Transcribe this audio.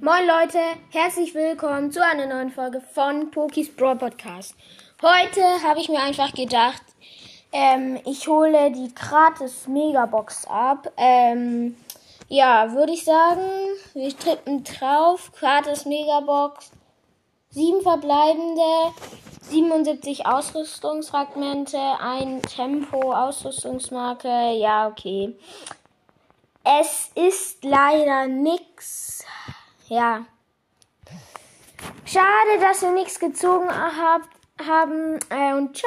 Moin Leute, herzlich willkommen zu einer neuen Folge von Pokis Brawl Podcast. Heute habe ich mir einfach gedacht, ähm, ich hole die gratis Megabox ab. Ähm, ja, würde ich sagen, wir tippen drauf, gratis Megabox, sieben verbleibende, 77 Ausrüstungsfragmente, ein Tempo, Ausrüstungsmarke, ja, okay. Es ist leider nix. Ja. Schade, dass wir nichts gezogen hab, haben. Äh, und ciao.